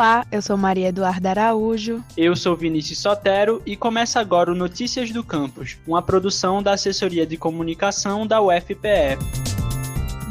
Olá, eu sou Maria Eduarda Araújo. Eu sou Vinícius Sotero e começa agora o Notícias do Campus, uma produção da Assessoria de Comunicação da UFPE.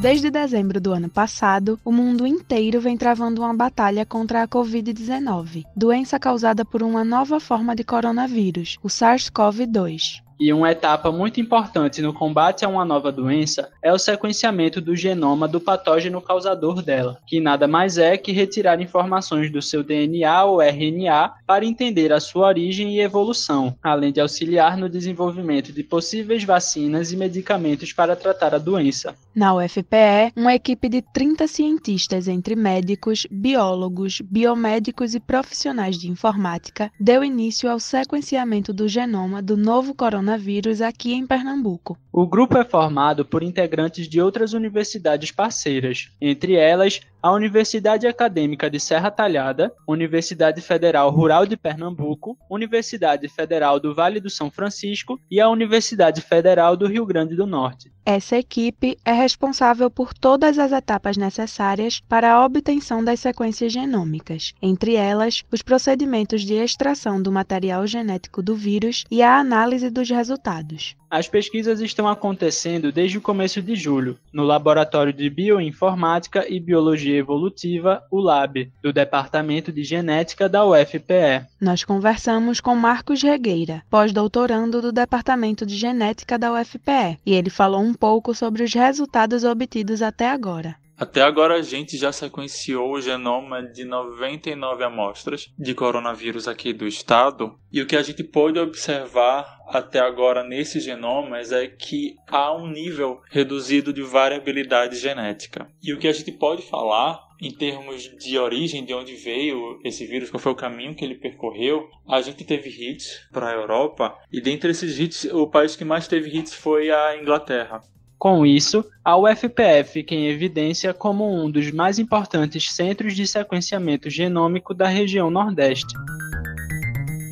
Desde dezembro do ano passado, o mundo inteiro vem travando uma batalha contra a Covid-19, doença causada por uma nova forma de coronavírus, o SARS-CoV-2. E uma etapa muito importante no combate a uma nova doença é o sequenciamento do genoma do patógeno causador dela, que nada mais é que retirar informações do seu DNA ou RNA para entender a sua origem e evolução, além de auxiliar no desenvolvimento de possíveis vacinas e medicamentos para tratar a doença. Na UFPE, uma equipe de 30 cientistas, entre médicos, biólogos, biomédicos e profissionais de informática, deu início ao sequenciamento do genoma do novo coronavírus coronavírus aqui em Pernambuco. O grupo é formado por integrantes de outras universidades parceiras, entre elas a Universidade Acadêmica de Serra Talhada, Universidade Federal Rural de Pernambuco, Universidade Federal do Vale do São Francisco e a Universidade Federal do Rio Grande do Norte. Essa equipe é responsável por todas as etapas necessárias para a obtenção das sequências genômicas, entre elas os procedimentos de extração do material genético do vírus e a análise dos resultados. As pesquisas estão acontecendo desde o começo de julho, no Laboratório de Bioinformática e Biologia Evolutiva, o LAB, do Departamento de Genética da UFPE. Nós conversamos com Marcos Regueira, pós-doutorando do Departamento de Genética da UFPE, e ele falou um pouco sobre os resultados obtidos até agora. Até agora a gente já sequenciou o genoma de 99 amostras de coronavírus aqui do estado, e o que a gente pôde observar até agora nesses genomas é que há um nível reduzido de variabilidade genética. E o que a gente pode falar em termos de origem, de onde veio esse vírus, qual foi o caminho que ele percorreu, a gente teve hits para a Europa e dentre esses hits, o país que mais teve hits foi a Inglaterra. Com isso, a UFPE fica em evidência como um dos mais importantes centros de sequenciamento genômico da região Nordeste.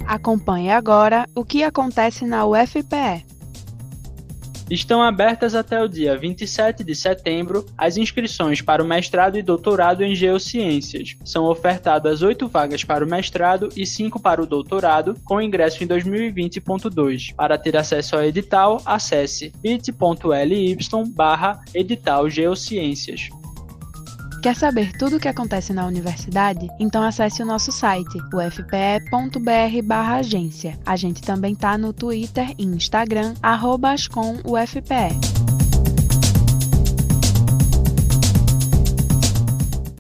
Acompanhe agora o que acontece na UFPE estão abertas até o dia 27 de setembro as inscrições para o mestrado e doutorado em Geociências. São ofertadas oito vagas para o mestrado e cinco para o doutorado, com ingresso em 2020.2. Para ter acesso ao edital, acesse bit.ly edital Geociências. Quer saber tudo o que acontece na universidade? Então acesse o nosso site, ufpe.br/agência. A gente também tá no Twitter e Instagram @ascomufpe.